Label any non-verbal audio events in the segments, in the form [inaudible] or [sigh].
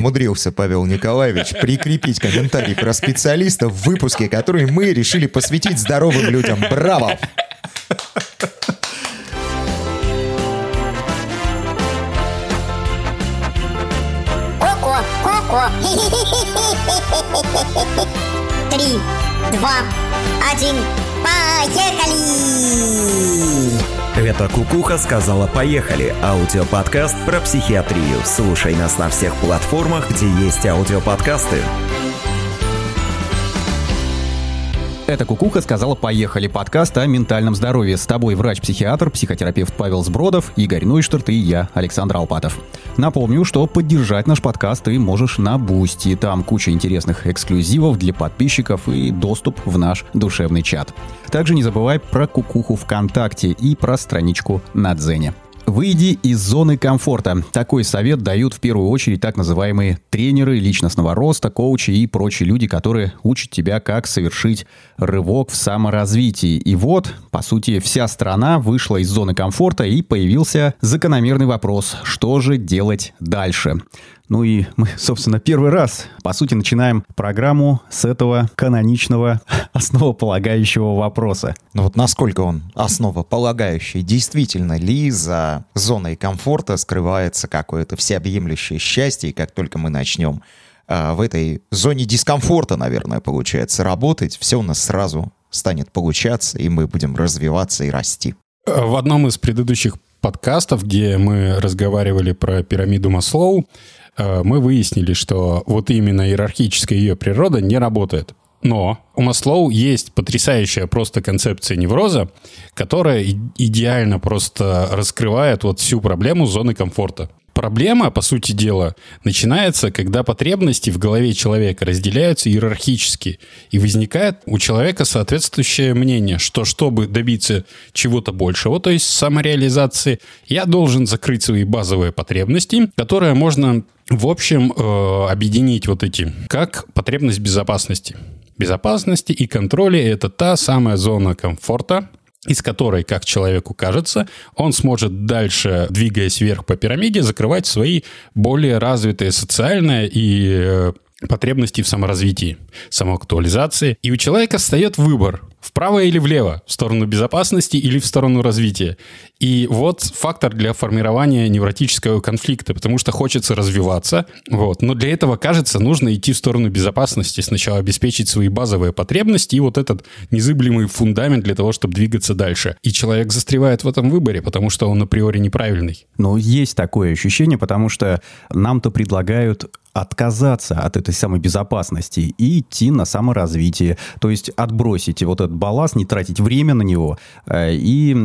умудрился Павел Николаевич прикрепить комментарий про специалиста в выпуске, который мы решили посвятить здоровым людям. Браво! Три, два, один, поехали! Это Кукуха сказала «Поехали» – аудиоподкаст про психиатрию. Слушай нас на всех платформах, где есть аудиоподкасты. Это Кукуха сказала «Поехали» подкаст о ментальном здоровье. С тобой врач-психиатр, психотерапевт Павел Сбродов, Игорь Нойштарт и я, Александр Алпатов. Напомню, что поддержать наш подкаст ты можешь на Boosty. Там куча интересных эксклюзивов для подписчиков и доступ в наш душевный чат. Также не забывай про Кукуху ВКонтакте и про страничку на Дзене. Выйди из зоны комфорта. Такой совет дают в первую очередь так называемые тренеры личностного роста, коучи и прочие люди, которые учат тебя, как совершить рывок в саморазвитии. И вот, по сути, вся страна вышла из зоны комфорта и появился закономерный вопрос, что же делать дальше? Ну и мы, [laughs] собственно, первый раз, по сути, начинаем программу с этого каноничного [laughs] основополагающего вопроса. Ну вот насколько он основополагающий? Действительно ли за зоной комфорта скрывается какое-то всеобъемлющее счастье, и как только мы начнем а, в этой зоне дискомфорта, наверное, получается, работать, все у нас сразу станет получаться, и мы будем развиваться и расти. В одном из предыдущих подкастов, где мы разговаривали про пирамиду Маслоу, э, мы выяснили, что вот именно иерархическая ее природа не работает. Но у Маслоу есть потрясающая просто концепция невроза, которая идеально просто раскрывает вот всю проблему зоны комфорта. Проблема, по сути дела, начинается, когда потребности в голове человека разделяются иерархически, и возникает у человека соответствующее мнение, что чтобы добиться чего-то большего, то есть самореализации, я должен закрыть свои базовые потребности, которые можно, в общем, э, объединить вот эти, как потребность безопасности. Безопасности и контроля – это та самая зона комфорта, из которой, как человеку кажется, он сможет дальше, двигаясь вверх по пирамиде, закрывать свои более развитые социальные и э, потребности в саморазвитии, самоактуализации. И у человека встает выбор, вправо или влево, в сторону безопасности или в сторону развития. И вот фактор для формирования невротического конфликта, потому что хочется развиваться, вот. но для этого, кажется, нужно идти в сторону безопасности, сначала обеспечить свои базовые потребности и вот этот незыблемый фундамент для того, чтобы двигаться дальше. И человек застревает в этом выборе, потому что он априори неправильный. Но есть такое ощущение, потому что нам-то предлагают отказаться от этой самой безопасности и идти на саморазвитие. То есть отбросить вот этот балласт, не тратить время на него э, и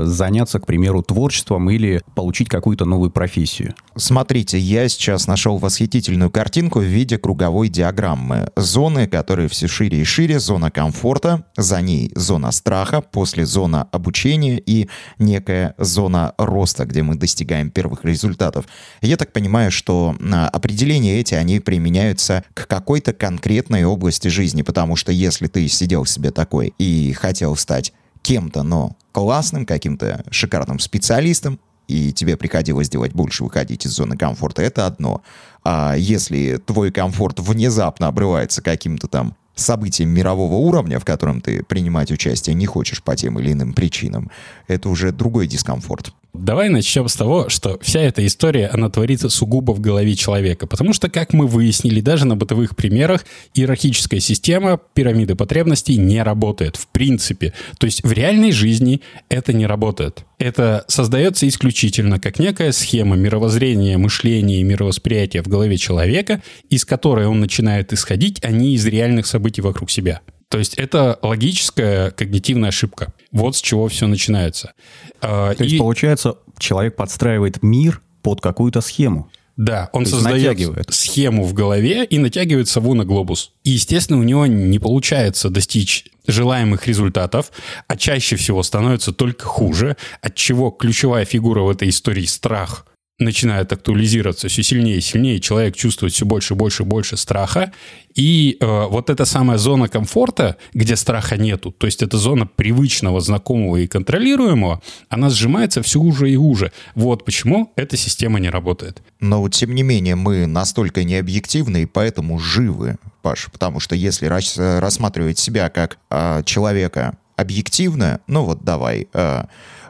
заняться, к примеру, творчеством или получить какую-то новую профессию. Смотрите, я сейчас нашел восхитительную картинку в виде круговой диаграммы. Зоны, которые все шире и шире, зона комфорта, за ней зона страха, после зона обучения и некая зона роста, где мы достигаем первых результатов. Я так понимаю, что определение определения эти, они применяются к какой-то конкретной области жизни, потому что если ты сидел себе такой и хотел стать кем-то, но классным, каким-то шикарным специалистом, и тебе приходилось делать больше, выходить из зоны комфорта, это одно. А если твой комфорт внезапно обрывается каким-то там событием мирового уровня, в котором ты принимать участие не хочешь по тем или иным причинам, это уже другой дискомфорт. Давай начнем с того, что вся эта история, она творится сугубо в голове человека. Потому что, как мы выяснили, даже на бытовых примерах, иерархическая система пирамиды потребностей не работает в принципе. То есть в реальной жизни это не работает. Это создается исключительно как некая схема мировоззрения, мышления и мировосприятия в голове человека, из которой он начинает исходить, а не из реальных событий вокруг себя. То есть это логическая когнитивная ошибка. Вот с чего все начинается. А, То и... есть, получается, человек подстраивает мир под какую-то схему. Да, он создает натягивает. схему в голове и натягивает сову на глобус. И, естественно, у него не получается достичь желаемых результатов, а чаще всего становится только хуже, от чего ключевая фигура в этой истории – страх – начинает актуализироваться все сильнее и сильнее, человек чувствует все больше и больше и больше страха, и э, вот эта самая зона комфорта, где страха нету, то есть это зона привычного, знакомого и контролируемого, она сжимается все уже и уже. Вот почему эта система не работает. Но, тем не менее, мы настолько необъективны и поэтому живы, Паш, потому что если рас- рассматривать себя как э, человека объективно, ну вот давай... Э,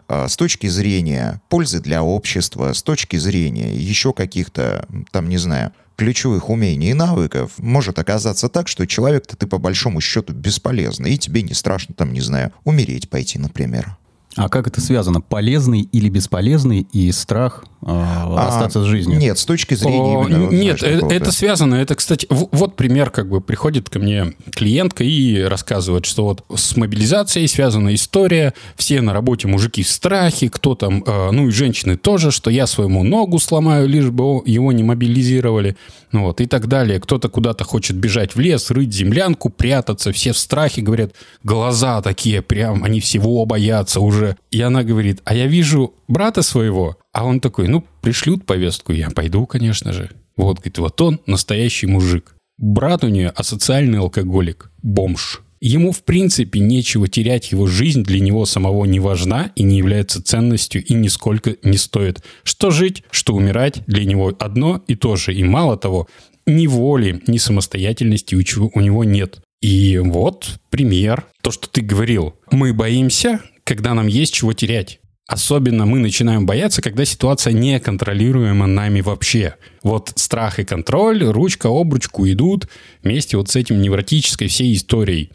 с точки зрения пользы для общества, с точки зрения еще каких-то, там, не знаю, ключевых умений и навыков, может оказаться так, что человек-то ты по большому счету бесполезный, и тебе не страшно, там, не знаю, умереть пойти, например. А как это связано? Полезный или бесполезный и страх э, а, остаться с жизнью? Нет, с точки зрения... О, именно, нет, знаешь, это, это связано. Это, кстати, вот пример, как бы приходит ко мне клиентка и рассказывает, что вот с мобилизацией связана история, все на работе мужики в страхе, кто там, э, ну и женщины тоже, что я своему ногу сломаю, лишь бы его не мобилизировали, вот, и так далее. Кто-то куда-то хочет бежать в лес, рыть землянку, прятаться, все в страхе, говорят, глаза такие прям, они всего боятся уже уже. И она говорит, а я вижу брата своего. А он такой, ну, пришлют повестку, я пойду, конечно же. Вот, говорит, вот он настоящий мужик. Брат у нее асоциальный алкоголик, бомж. Ему, в принципе, нечего терять, его жизнь для него самого не важна и не является ценностью и нисколько не стоит. Что жить, что умирать, для него одно и то же. И мало того, ни воли, ни самостоятельности у него нет. И вот пример. То, что ты говорил. Мы боимся, когда нам есть чего терять. Особенно мы начинаем бояться, когда ситуация не контролируема нами вообще. Вот страх и контроль, ручка об ручку идут вместе вот с этим невротической всей историей.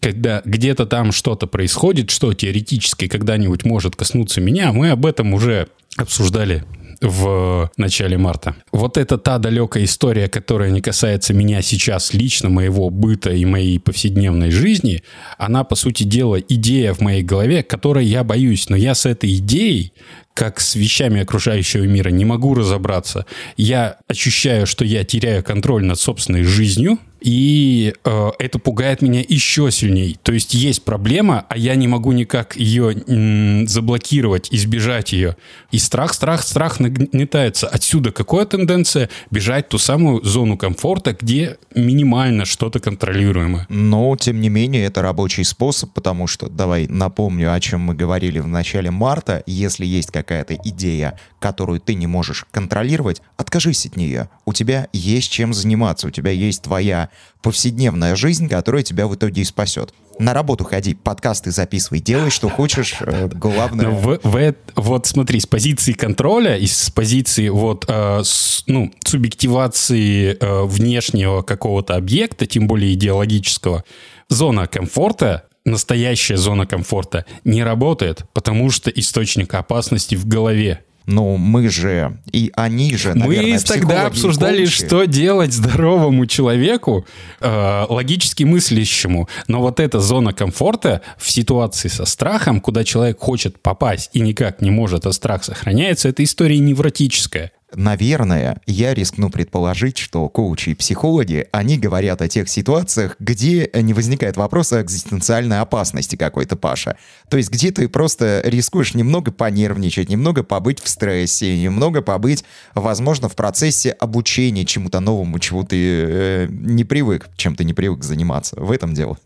Когда где-то там что-то происходит, что теоретически когда-нибудь может коснуться меня, мы об этом уже обсуждали в начале марта. Вот это та далекая история, которая не касается меня сейчас лично, моего быта и моей повседневной жизни, она, по сути дела, идея в моей голове, которой я боюсь. Но я с этой идеей как с вещами окружающего мира не могу разобраться. Я ощущаю, что я теряю контроль над собственной жизнью, и э, это пугает меня еще сильней. То есть есть проблема, а я не могу никак ее м, заблокировать, избежать ее. И страх, страх, страх нагнетается. Отсюда какая тенденция? Бежать в ту самую зону комфорта, где минимально что-то контролируемое. Но, тем не менее, это рабочий способ, потому что, давай напомню, о чем мы говорили в начале марта. Если есть какая-то идея, которую ты не можешь контролировать, откажись от нее. У тебя есть чем заниматься, у тебя есть твоя повседневная жизнь, которая тебя в итоге и спасет. На работу ходи, подкасты записывай, делай, что хочешь, э, главное... В, в, вот смотри, с позиции контроля и с позиции вот, э, с, ну, субъективации э, внешнего какого-то объекта, тем более идеологического, зона комфорта настоящая зона комфорта не работает, потому что источник опасности в голове. Ну, мы же, и они же, наверное, Мы тогда обсуждали, что делать здоровому человеку, э, логически мыслящему. Но вот эта зона комфорта в ситуации со страхом, куда человек хочет попасть и никак не может, а страх сохраняется, это история невротическая. Наверное, я рискну предположить, что коучи и психологи, они говорят о тех ситуациях, где не возникает вопроса экзистенциальной опасности какой-то, Паша. То есть где ты просто рискуешь немного понервничать, немного побыть в стрессе, немного побыть, возможно, в процессе обучения чему-то новому, чему ты э, не привык, чем ты не привык заниматься. В этом дело.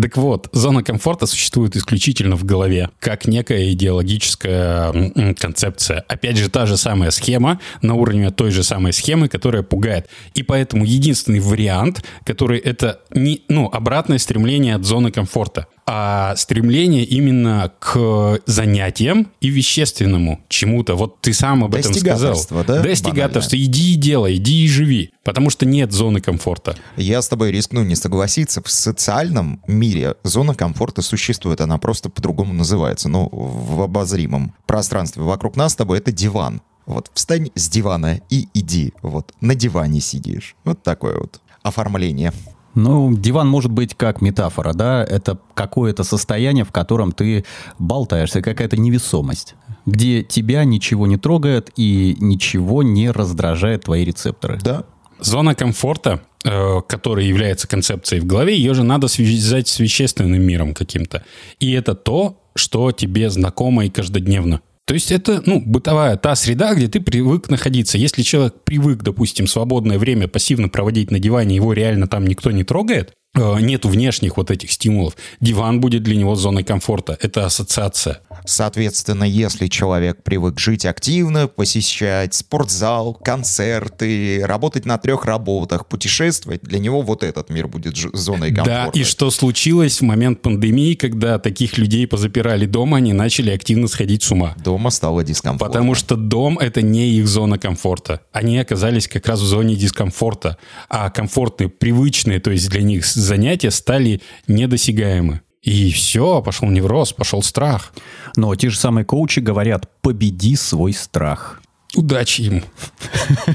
Так вот, зона комфорта существует исключительно в голове, как некая идеологическая концепция. Опять же, та же самая схема на уровне той же самой схемы, которая пугает. И поэтому единственный вариант, который это не, ну, обратное стремление от зоны комфорта а стремление именно к занятиям и вещественному чему-то. Вот ты сам об этом сказал. да? Достигаторство. Банально. Иди и делай, иди и живи. Потому что нет зоны комфорта. Я с тобой рискну не согласиться. В социальном мире зона комфорта существует. Она просто по-другому называется. Но в обозримом пространстве вокруг нас с тобой это диван. Вот встань с дивана и иди. Вот на диване сидишь. Вот такое вот оформление. Ну, диван может быть как метафора, да, это какое-то состояние, в котором ты болтаешься, какая-то невесомость, где тебя ничего не трогает и ничего не раздражает твои рецепторы. Да. Зона комфорта, э, которая является концепцией в голове, ее же надо связать с вещественным миром каким-то. И это то, что тебе знакомо и каждодневно. То есть это, ну, бытовая та среда, где ты привык находиться. Если человек привык, допустим, свободное время пассивно проводить на диване, его реально там никто не трогает, нету внешних вот этих стимулов, диван будет для него зоной комфорта. Это ассоциация. Соответственно, если человек привык жить активно, посещать спортзал, концерты, работать на трех работах, путешествовать, для него вот этот мир будет зоной комфорта. Да, и что случилось в момент пандемии, когда таких людей позапирали дома, они начали активно сходить с ума. Дома стало дискомфортно. Потому что дом — это не их зона комфорта. Они оказались как раз в зоне дискомфорта. А комфортные, привычные, то есть для них занятия стали недосягаемы. И все, пошел невроз, пошел страх. Но те же самые коучи говорят, победи свой страх. Удачи им.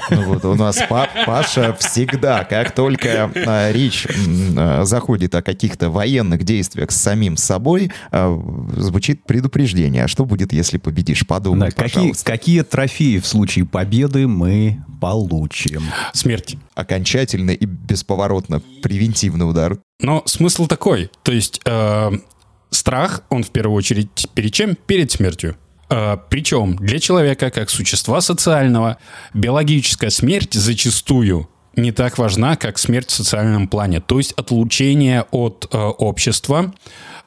Ну вот у нас Па- Паша всегда, как только а, речь а, заходит о каких-то военных действиях с самим собой, а, звучит предупреждение. А что будет, если победишь? Подумай, Да, какие, пожалуйста. какие трофеи в случае победы мы получим? Смерть. Окончательно и бесповоротно превентивный удар. Но смысл такой. То есть э, страх, он в первую очередь перед чем? Перед смертью. Э, причем для человека, как существа социального, биологическая смерть зачастую не так важна, как смерть в социальном плане. То есть отлучение от э, общества,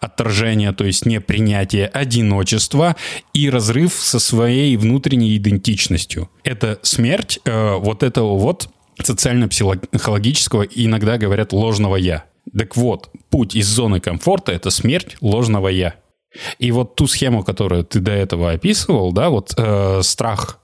отторжение, то есть непринятие одиночества и разрыв со своей внутренней идентичностью. Это смерть э, вот этого вот социально-психологического, иногда говорят, ложного «я». Так вот, путь из зоны комфорта – это смерть ложного «я». И вот ту схему, которую ты до этого описывал, да, вот э, страх,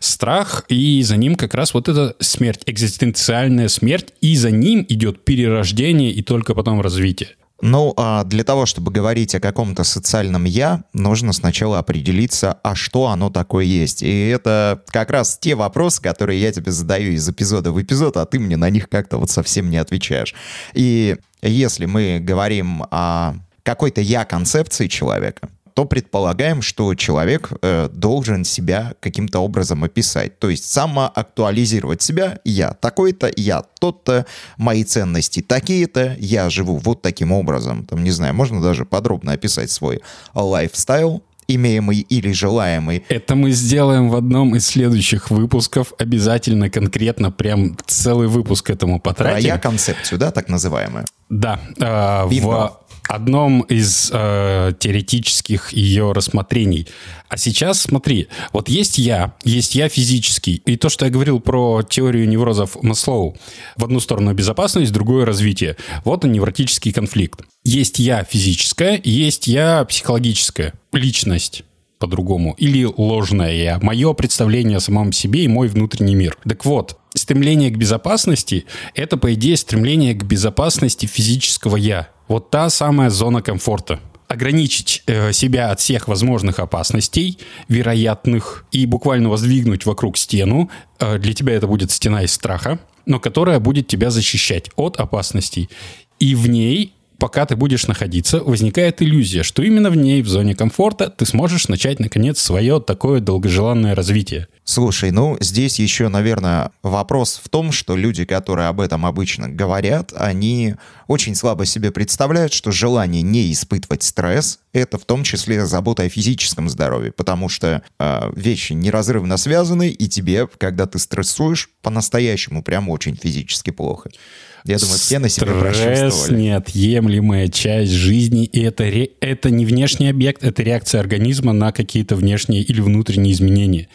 страх, и за ним как раз вот эта смерть, экзистенциальная смерть, и за ним идет перерождение и только потом развитие. Ну, а для того, чтобы говорить о каком-то социальном «я», нужно сначала определиться, а что оно такое есть. И это как раз те вопросы, которые я тебе задаю из эпизода в эпизод, а ты мне на них как-то вот совсем не отвечаешь. И если мы говорим о какой-то «я-концепции человека», то предполагаем, что человек э, должен себя каким-то образом описать. То есть самоактуализировать себя. Я такой-то, я тот-то, мои ценности такие-то, я живу вот таким образом. Там, не знаю, можно даже подробно описать свой лайфстайл, имеемый или желаемый. Это мы сделаем в одном из следующих выпусков. Обязательно, конкретно, прям целый выпуск этому Про потратим. я-концепцию, да, так называемую? Да, э, Видно. в одном из э, теоретических ее рассмотрений. А сейчас смотри, вот есть я, есть я физический. И то, что я говорил про теорию неврозов Маслоу, в одну сторону безопасность, в другую развитие. Вот он невротический конфликт. Есть я физическое, есть я психологическая личность по-другому. Или ложное я. Мое представление о самом себе и мой внутренний мир. Так вот, стремление к безопасности – это, по идее, стремление к безопасности физического «я». Вот та самая зона комфорта. Ограничить э, себя от всех возможных опасностей, вероятных, и буквально воздвигнуть вокруг стену. Э, для тебя это будет стена из страха, но которая будет тебя защищать от опасностей. И в ней пока ты будешь находиться, возникает иллюзия, что именно в ней, в зоне комфорта, ты сможешь начать, наконец, свое такое долгожеланное развитие. Слушай, ну здесь еще, наверное, вопрос в том, что люди, которые об этом обычно говорят, они очень слабо себе представляют, что желание не испытывать стресс — это в том числе забота о физическом здоровье, потому что э, вещи неразрывно связаны, и тебе, когда ты стрессуешь, по-настоящему прям очень физически плохо. Я думаю, все на себе Стресс неотъемлемая часть жизни, и это, ре- это не внешний объект, это реакция организма на какие-то внешние или внутренние изменения.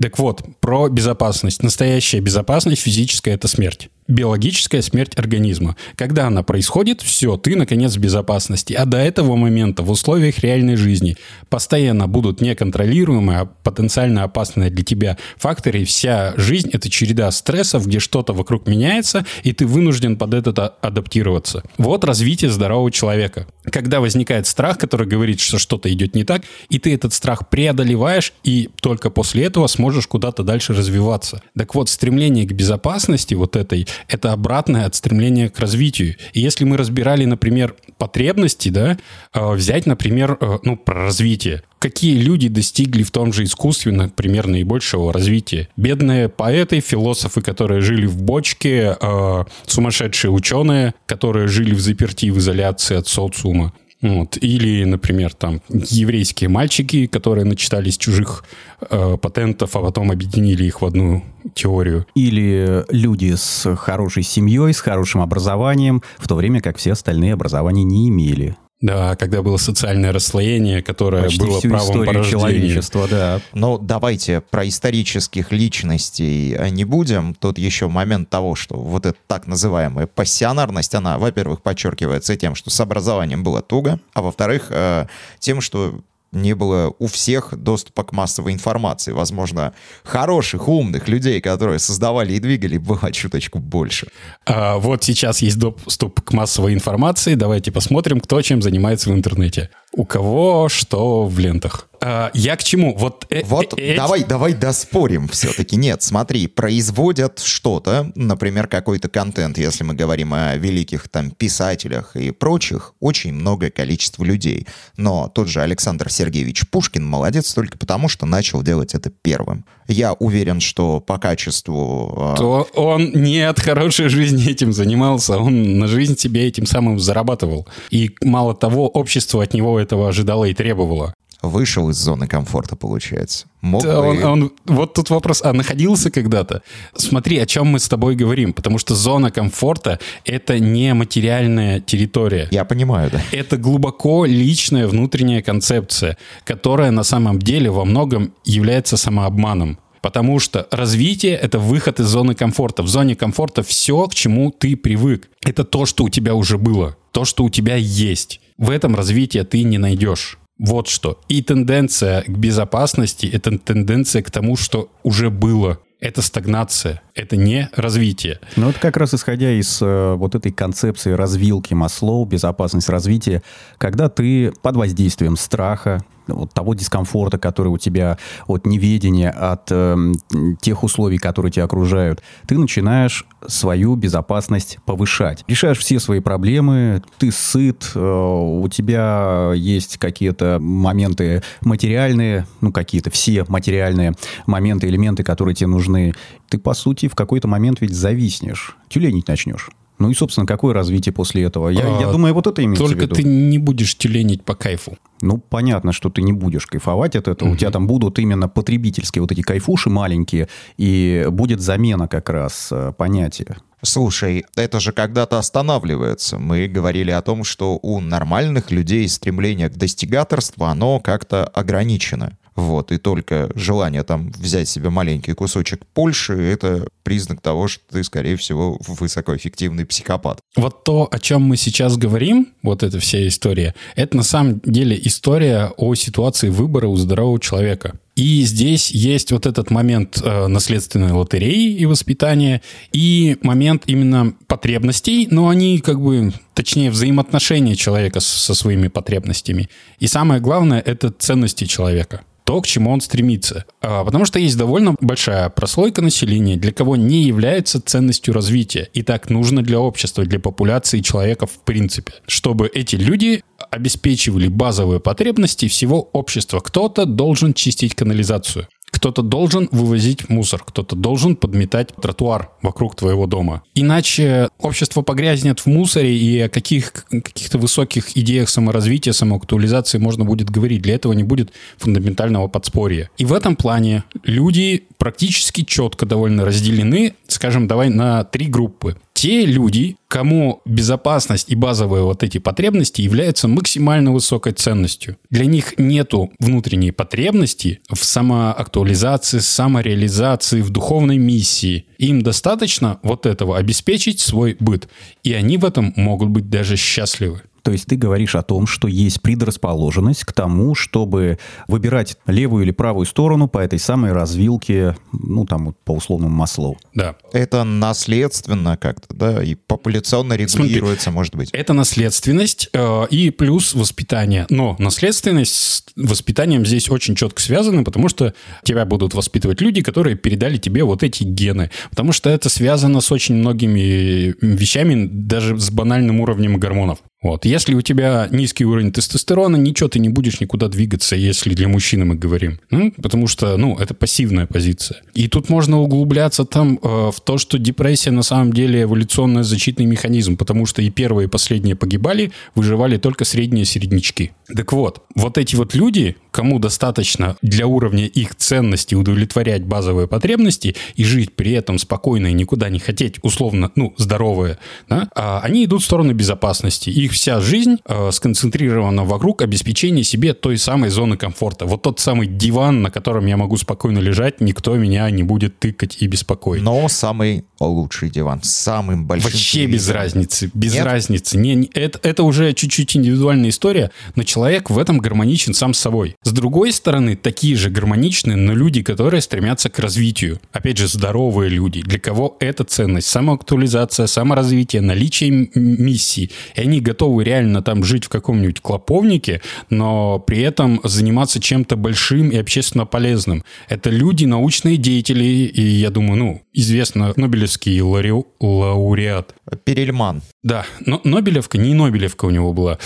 Так вот, про безопасность. Настоящая безопасность физическая – это смерть. Биологическая смерть организма. Когда она происходит, все, ты, наконец, в безопасности. А до этого момента в условиях реальной жизни постоянно будут неконтролируемые, а потенциально опасные для тебя факторы. И вся жизнь – это череда стрессов, где что-то вокруг меняется, и ты вынужден под это а- адаптироваться. Вот развитие здорового человека. Когда возникает страх, который говорит, что что-то идет не так, и ты этот страх преодолеваешь, и только после этого сможешь куда-то дальше развиваться. Так вот, стремление к безопасности вот этой – это обратное от стремления к развитию. И если мы разбирали, например, потребности, да, э, взять, например, э, ну, про развитие. Какие люди достигли в том же искусстве, например, наибольшего развития? Бедные поэты, философы, которые жили в бочке, э, сумасшедшие ученые, которые жили в заперти, в изоляции от социума. Вот. Или, например, там еврейские мальчики, которые начитались чужих э, патентов, а потом объединили их в одну теорию. Или люди с хорошей семьей, с хорошим образованием, в то время как все остальные образования не имели. Да, когда было социальное расслоение, которое Почти было всю правом по историю рождению. человечества, да. Но давайте про исторических личностей э, не будем. Тут еще момент того, что вот эта так называемая пассионарность, она, во-первых, подчеркивается тем, что с образованием было туго, а во-вторых, э, тем, что не было у всех доступа к массовой информации. Возможно, хороших, умных людей, которые создавали и двигали, было [laughs] чуточку больше. А вот сейчас есть доступ к массовой информации. Давайте посмотрим, кто чем занимается в интернете. У кого что в лентах. А, я к чему? Вот, э- Вот э- эти- давай, давай доспорим все-таки. Нет, смотри, производят что-то, например, какой-то контент, если мы говорим о великих там писателях и прочих, очень многое количество людей. Но тот же Александр Сергеевич Пушкин молодец только потому, что начал делать это первым. Я уверен, что по качеству... э, то он не от хорошей жизни этим занимался, он на жизнь себе этим самым зарабатывал. И мало того, общество от него этого ожидало и требовало. Вышел из зоны комфорта, получается. Мог Да, бы- он, он- вот тут вопрос, а находился когда-то? Смотри, о чем мы с тобой говорим, потому что зона комфорта — это не материальная территория. Я понимаю, да. Это глубоко личная внутренняя концепция, которая на самом деле во многом является самообманом. Потому что развитие — это выход из зоны комфорта. В зоне комфорта все, к чему ты привык. Это то, что у тебя уже было, то, что у тебя есть. В этом развития ты не найдешь. Вот что. И тенденция к безопасности — это тенденция к тому, что уже было. Это стагнация, это не развитие. Ну, это как раз исходя из э, вот этой концепции развилки Маслоу, безопасность развития, когда ты под воздействием страха, вот того дискомфорта, который у тебя от неведения, от эм, тех условий, которые тебя окружают, ты начинаешь свою безопасность повышать. Решаешь все свои проблемы, ты сыт, э, у тебя есть какие-то моменты материальные, ну, какие-то все материальные моменты, элементы, которые тебе нужны. Ты, по сути, в какой-то момент ведь зависнешь, тюленить начнешь. Ну и, собственно, какое развитие после этого? Я, я А, думаю, вот это имеется в Только виду. ты не будешь тюленить по кайфу. Ну, понятно, что ты не будешь кайфовать от этого. У тебя там будут именно потребительские вот эти кайфуши маленькие, и будет замена как раз э, понятия. Слушай, это же когда-то останавливается. Мы говорили о том, что у нормальных людей стремление к достигаторству, оно как-то ограничено. Вот, и только желание там взять себе маленький кусочек Польши, это признак того, что ты, скорее всего, высокоэффективный психопат. Вот то, о чем мы сейчас говорим, вот эта вся история, это на самом деле история о ситуации выбора у здорового человека. И здесь есть вот этот момент э, наследственной лотереи и воспитания, и момент именно потребностей, но они как бы, точнее, взаимоотношения человека со своими потребностями. И самое главное, это ценности человека то, к чему он стремится. А, Потому что есть довольно большая прослойка населения, для кого не является ценностью развития. И так нужно для общества, для популяции человека в принципе. Чтобы эти люди обеспечивали базовые потребности всего общества. Кто-то должен чистить канализацию. Кто-то должен вывозить мусор, кто-то должен подметать тротуар вокруг твоего дома. Иначе общество погрязнет в мусоре, и о каких, каких-то высоких идеях саморазвития, самоактуализации можно будет говорить. Для этого не будет фундаментального подспорья. И в этом плане люди практически четко довольно разделены, скажем, давай на три группы. Те люди, кому безопасность и базовые вот эти потребности являются максимально высокой ценностью. Для них нету внутренней потребности в самоактуализации, самореализации, в духовной миссии. Им достаточно вот этого обеспечить свой быт. И они в этом могут быть даже счастливы. То есть ты говоришь о том, что есть предрасположенность к тому, чтобы выбирать левую или правую сторону по этой самой развилке, ну, там, вот по условному Маслоу. Да. Это наследственно как-то, да, и популяционно регулируется, может быть. Это наследственность э, и плюс воспитание. Но наследственность с воспитанием здесь очень четко связаны, потому что тебя будут воспитывать люди, которые передали тебе вот эти гены. Потому что это связано с очень многими вещами, даже с банальным уровнем гормонов. Вот. Если у тебя низкий уровень тестостерона, ничего ты не будешь никуда двигаться, если для мужчины мы говорим. Ну, потому что, ну, это пассивная позиция. И тут можно углубляться там э, в то, что депрессия на самом деле эволюционный защитный механизм, потому что и первые, и последние погибали, выживали только средние середнячки. Так вот, вот эти вот люди, кому достаточно для уровня их ценности удовлетворять базовые потребности и жить при этом спокойно и никуда не хотеть, условно, ну, здоровые, да, а они идут в сторону безопасности. Их вся жизнь э, сконцентрирована вокруг обеспечения себе той самой зоны комфорта. Вот тот самый диван, на котором я могу спокойно лежать, никто меня не будет тыкать и беспокоить. Но самый лучший диван, самым большим Вообще без телевизором. разницы, без Нет? разницы. Не, не- это, это уже чуть-чуть индивидуальная история, но человек в этом гармоничен сам с собой. С другой стороны, такие же гармоничны, но люди, которые стремятся к развитию. Опять же, здоровые люди, для кого это ценность, самоактуализация, саморазвитие, наличие миссии. И они готовы реально там жить в каком-нибудь клоповнике, но при этом заниматься чем-то большим и общественно полезным. Это люди, научные деятели, и я думаю, ну, известно, Нобелевский лауре- лауреат Перельман. Да, но Нобелевка, не Нобелевка у него была.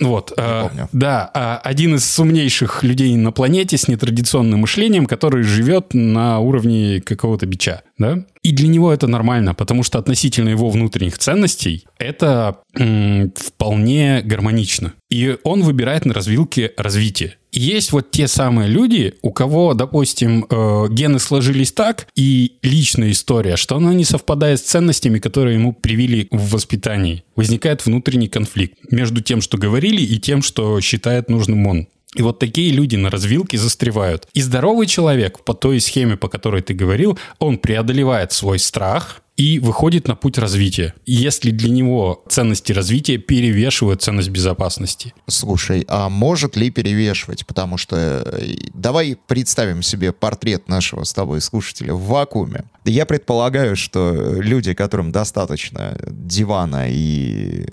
Вот, а, помню. да, а, один из умнейших людей на планете с нетрадиционным мышлением, который живет на уровне какого-то бича, да? И для него это нормально, потому что относительно его внутренних ценностей это м, вполне гармонично. И он выбирает на развилке развития. И есть вот те самые люди, у кого, допустим, э, гены сложились так, и личная история, что она не совпадает с ценностями, которые ему привили в воспитании. Возникает внутренний конфликт между тем, что говорили, и тем, что считает нужным он. И вот такие люди на развилке застревают. И здоровый человек, по той схеме, по которой ты говорил, он преодолевает свой страх и выходит на путь развития. Если для него ценности развития перевешивают ценность безопасности. Слушай, а может ли перевешивать? Потому что э, давай представим себе портрет нашего с тобой слушателя в вакууме. Я предполагаю, что люди, которым достаточно дивана и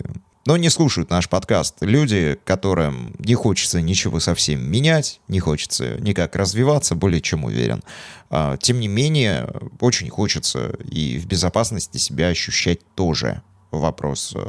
но не слушают наш подкаст. Люди, которым не хочется ничего совсем менять, не хочется никак развиваться, более чем уверен. А, Тем не менее, очень хочется и в безопасности себя ощущать тоже. Вопрос э,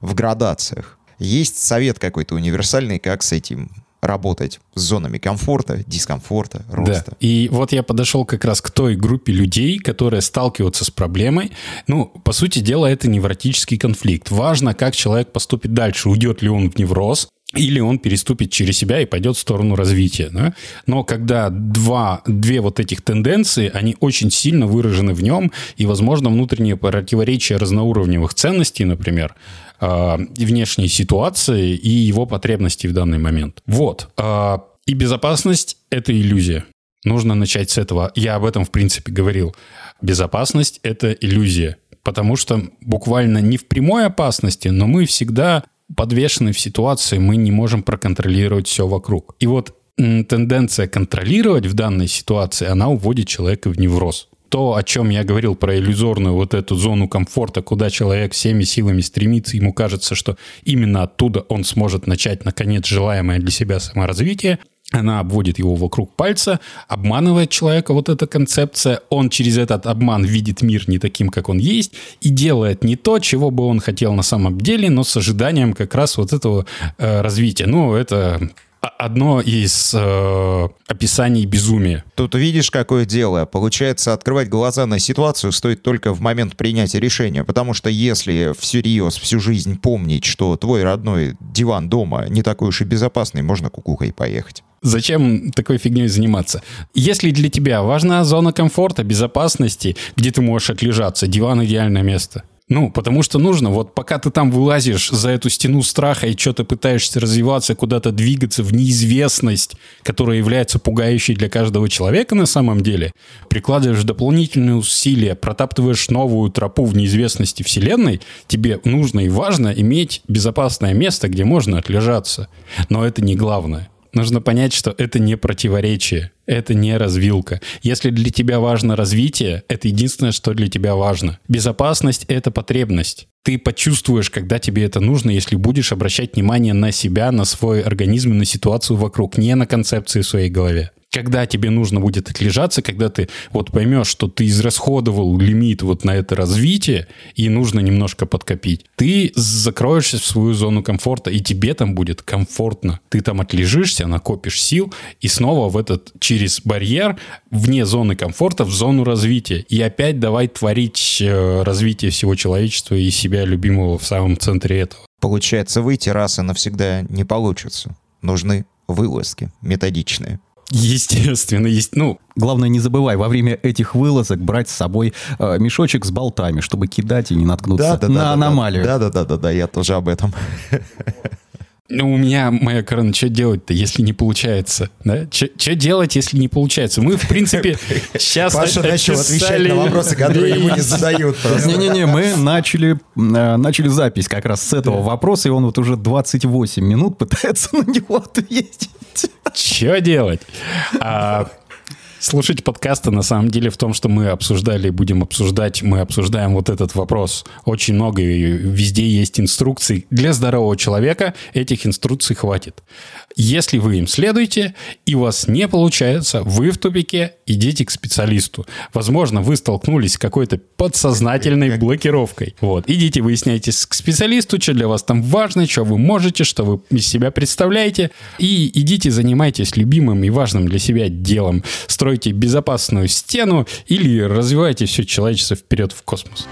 в градациях. Есть совет какой-то универсальный, как с этим работать с зонами комфорта, дискомфорта, роста. Да. И вот я подошел как раз к той группе людей, которые сталкиваются с проблемой. Ну, по сути дела, это невротический конфликт. Важно, как человек поступит дальше. Уйдет ли он в невроз, или он переступит через себя и пойдет в сторону развития. Да? Но когда два, две вот этих тенденции, они очень сильно выражены в нем, и, возможно, внутренние противоречия разноуровневых ценностей, например, э, внешней ситуации и его потребностей в данный момент. Вот. Э, И безопасность — это иллюзия. Нужно начать с этого. Я об этом, в принципе, говорил. Безопасность — это иллюзия. Потому что буквально не в прямой опасности, но мы всегда подвешены в ситуации, мы не можем проконтролировать все вокруг. И вот тенденция контролировать в данной ситуации, она уводит человека в невроз. То, о чем я говорил про иллюзорную вот эту зону комфорта, куда человек всеми силами стремится, ему кажется, что именно оттуда он сможет начать, наконец, желаемое для себя саморазвитие, она обводит его вокруг пальца, обманывает человека вот эта концепция, он через этот обман видит мир не таким, как он есть, и делает не то, чего бы он хотел на самом деле, но с ожиданием как раз вот этого э, развития. Ну, это одно из э, описаний безумия. Тут видишь, какое дело. Получается, открывать глаза на ситуацию стоит только в момент принятия решения, потому что если всерьез всю жизнь помнить, что твой родной диван дома не такой уж и безопасный, можно кукухой поехать. Зачем такой фигней заниматься? Если для тебя важна зона комфорта, безопасности, где ты можешь отлежаться, диван идеальное место. Ну, потому что нужно, вот пока ты там вылазишь за эту стену страха и что-то пытаешься развиваться, куда-то двигаться в неизвестность, которая является пугающей для каждого человека на самом деле, прикладываешь дополнительные усилия, протаптываешь новую тропу в неизвестности Вселенной, тебе нужно и важно иметь безопасное место, где можно отлежаться. Но это не главное. Нужно понять, что это не противоречие, это не развилка. Если для тебя важно развитие, это единственное, что для тебя важно. Безопасность — это потребность. Ты почувствуешь, когда тебе это нужно, если будешь обращать внимание на себя, на свой организм и на ситуацию вокруг, не на концепции в своей голове. Когда тебе нужно будет отлежаться, когда ты вот поймешь, что ты израсходовал лимит вот на это развитие, и нужно немножко подкопить, ты закроешься в свою зону комфорта, и тебе там будет комфортно. Ты там отлежишься, накопишь сил, и снова в этот, через барьер, вне зоны комфорта, в зону развития. И опять давай творить э, развитие всего человечества и себя любимого в самом центре этого. Получается, выйти раз и навсегда не получится. Нужны вылазки методичные. Естественно, есть, ну, Главное, не забывай во время этих вылазок брать с собой э, мешочек с болтами, чтобы кидать и не наткнуться на аномалию. Да, да, да, да, да, я тоже об этом. [laughs] Ну, у меня, моя корона, что делать-то, если не получается? Да? Что делать, если не получается? Мы, в принципе, [laughs] сейчас Паша начал отвечать на вопросы, которые ему не [laughs] задают. Не-не-не, мы начали, э, начали запись как раз с этого вопроса, и он вот уже 28 минут пытается [laughs] на него ответить. Что делать? А, Слушать подкасты на самом деле в том, что мы обсуждали, будем обсуждать, мы обсуждаем вот этот вопрос. Очень много, и везде есть инструкции. Для здорового человека этих инструкций хватит. Если вы им следуете, и у вас не получается, вы в тупике, идите к специалисту. Возможно, вы столкнулись с какой-то подсознательной блокировкой. Вот. Идите, выясняйтесь к специалисту, что для вас там важно, что вы можете, что вы из себя представляете. И идите, занимайтесь любимым и важным для себя делом. Стройте безопасную стену или развивайте все человечество вперед в космос.